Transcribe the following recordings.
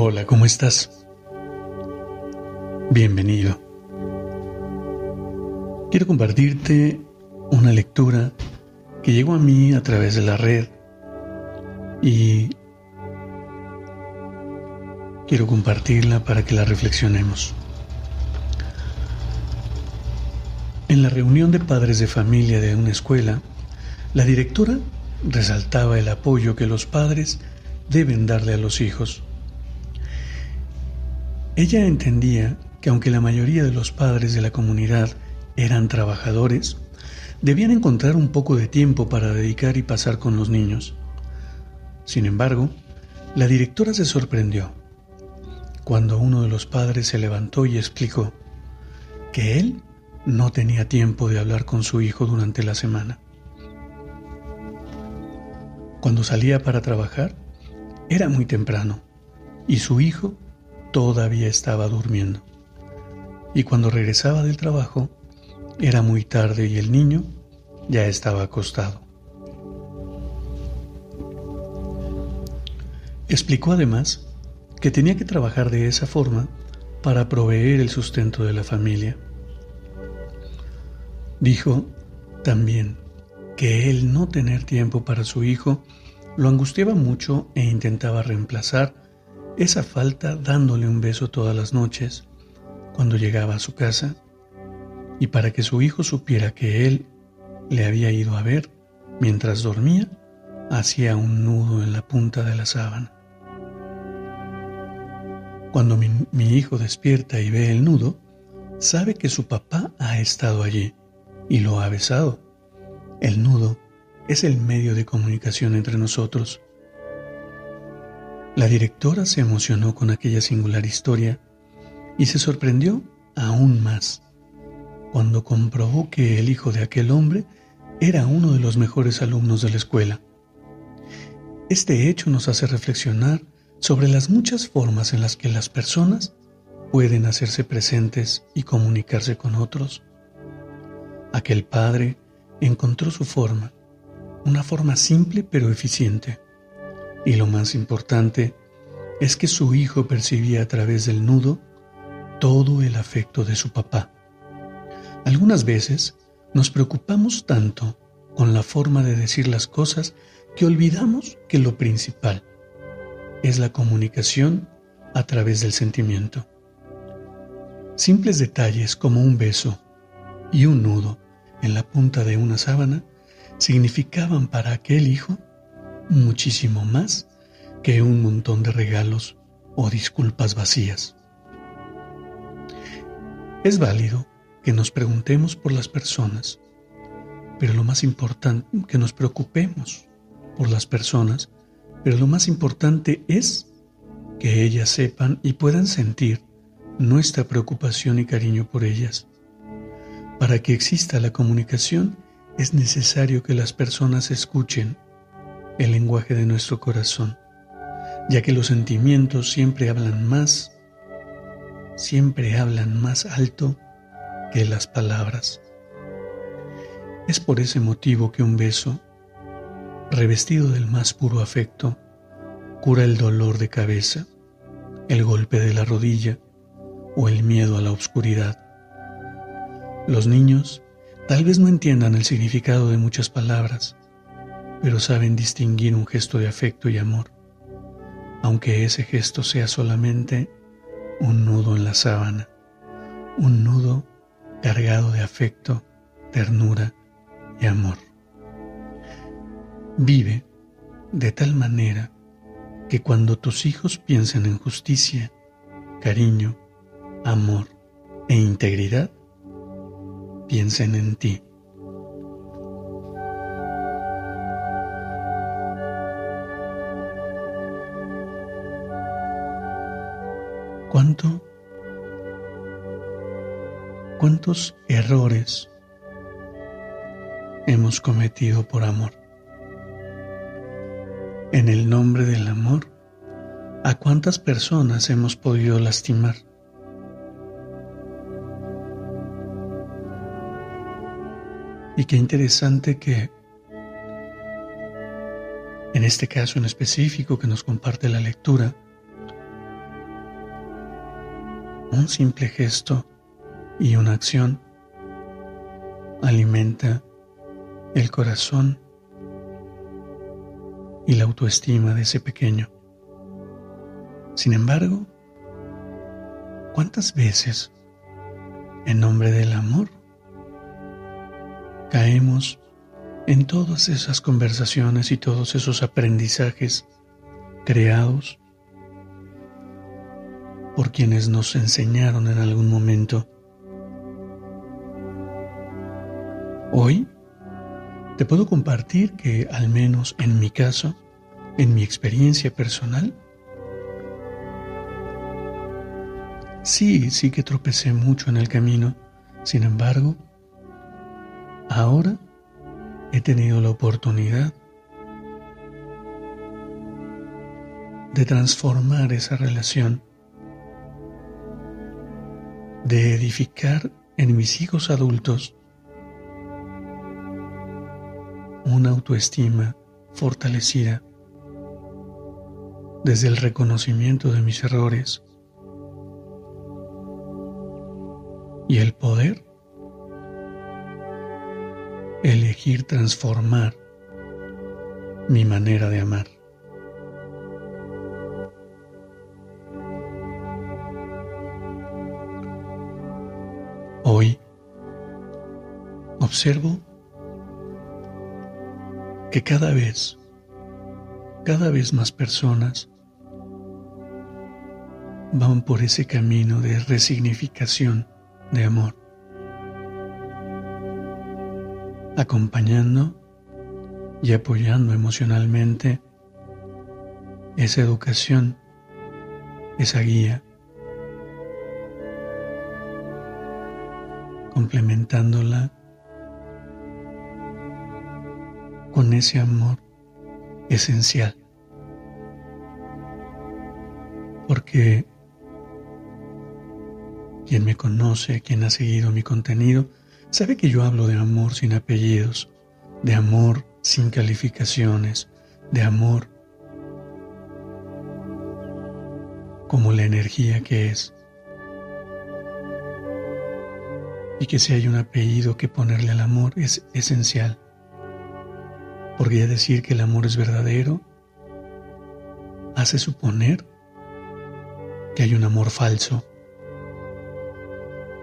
Hola, ¿cómo estás? Bienvenido. Quiero compartirte una lectura que llegó a mí a través de la red y quiero compartirla para que la reflexionemos. En la reunión de padres de familia de una escuela, la directora resaltaba el apoyo que los padres deben darle a los hijos ella entendía que aunque la mayoría de los padres de la comunidad eran trabajadores, debían encontrar un poco de tiempo para dedicar y pasar con los niños. Sin embargo, la directora se sorprendió cuando uno de los padres se levantó y explicó que él no tenía tiempo de hablar con su hijo durante la semana. Cuando salía para trabajar, era muy temprano y su hijo todavía estaba durmiendo. Y cuando regresaba del trabajo, era muy tarde y el niño ya estaba acostado. Explicó además que tenía que trabajar de esa forma para proveer el sustento de la familia. Dijo también que el no tener tiempo para su hijo lo angustiaba mucho e intentaba reemplazar esa falta dándole un beso todas las noches cuando llegaba a su casa y para que su hijo supiera que él le había ido a ver mientras dormía, hacía un nudo en la punta de la sábana. Cuando mi, mi, hijo despierta y ve el nudo, sabe que su papá ha estado allí y lo ha besado. El nudo es el medio de comunicación entre nosotros la directora se emocionó con aquella singular historia y se sorprendió aún más cuando comprobó que el hijo de aquel hombre era uno de los mejores alumnos de la escuela. Este hecho nos hace reflexionar sobre las muchas formas en las que las personas pueden hacerse presentes y comunicarse con otros. Aquel padre encontró su forma, una forma simple pero eficiente. Y lo más importante es que su hijo percibía a través del nudo todo el afecto de su papá. Algunas veces nos preocupamos tanto con la forma de decir las cosas que olvidamos que lo principal es la comunicación a través del sentimiento. Simples detalles como un beso y un nudo en la punta de una sábana significaban para aquel hijo muchísimo más que un montón de regalos o disculpas vacías. Es válido que nos preguntemos por las personas, pero lo más importante, que nos preocupemos por las personas, pero lo más importante es que ellas sepan y puedan sentir nuestra preocupación y cariño por ellas. Para que exista la comunicación es necesario que las personas escuchen el lenguaje de nuestro corazón, ya que los sentimientos siempre hablan más, siempre hablan más alto que las palabras. Es por ese motivo que un beso, revestido del más puro afecto, cura el dolor de cabeza, el golpe de la rodilla o el miedo a la oscuridad. Los niños tal vez no entiendan el significado de muchas palabras, pero saben distinguir un gesto de afecto y amor, aunque ese gesto sea solamente un nudo en la sábana, un nudo cargado de afecto, ternura y amor. Vive de tal manera que cuando tus hijos piensen en justicia, cariño, amor e integridad, piensen en ti. ¿Cuánto? ¿Cuántos errores hemos cometido por amor? En el nombre del amor, ¿a cuántas personas hemos podido lastimar? Y qué interesante que en este caso en específico que nos comparte la lectura, un simple gesto y una acción alimenta el corazón y la autoestima de ese pequeño. Sin embargo, ¿cuántas veces en nombre del amor caemos en todas esas conversaciones y todos esos aprendizajes creados por quienes nos enseñaron en algún momento. Hoy te puedo compartir que al menos en mi caso, en mi experiencia personal, sí, sí que tropecé mucho en el camino. Sin embargo, ahora he tenido la oportunidad de transformar esa relación de edificar en mis hijos adultos una autoestima fortalecida desde el reconocimiento de mis errores y el poder elegir transformar mi manera de amar. Observo que cada vez, cada vez más personas van por ese camino de resignificación de amor, acompañando y apoyando emocionalmente esa educación, esa guía complementándola con ese amor esencial. Porque quien me conoce, quien ha seguido mi contenido, sabe que yo hablo de amor sin apellidos, de amor sin calificaciones, de amor como la energía que es. y que si hay un apellido que ponerle al amor es esencial. Porque decir que el amor es verdadero hace suponer que hay un amor falso.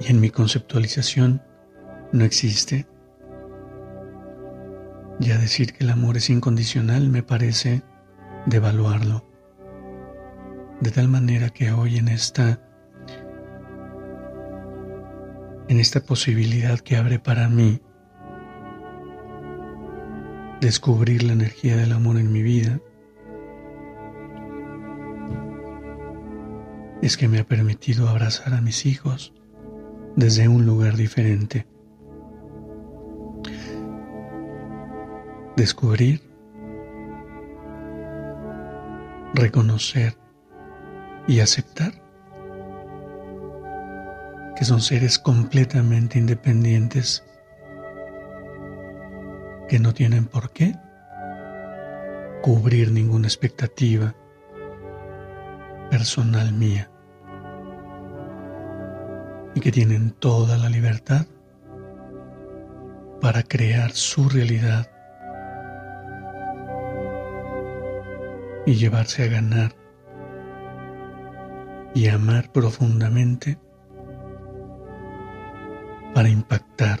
Y en mi conceptualización no existe. Ya decir que el amor es incondicional me parece devaluarlo. De tal manera que hoy en esta en esta posibilidad que abre para mí descubrir la energía del amor en mi vida, es que me ha permitido abrazar a mis hijos desde un lugar diferente. Descubrir, reconocer y aceptar que son seres completamente independientes, que no tienen por qué cubrir ninguna expectativa personal mía. Y que tienen toda la libertad para crear su realidad y llevarse a ganar y amar profundamente para impactar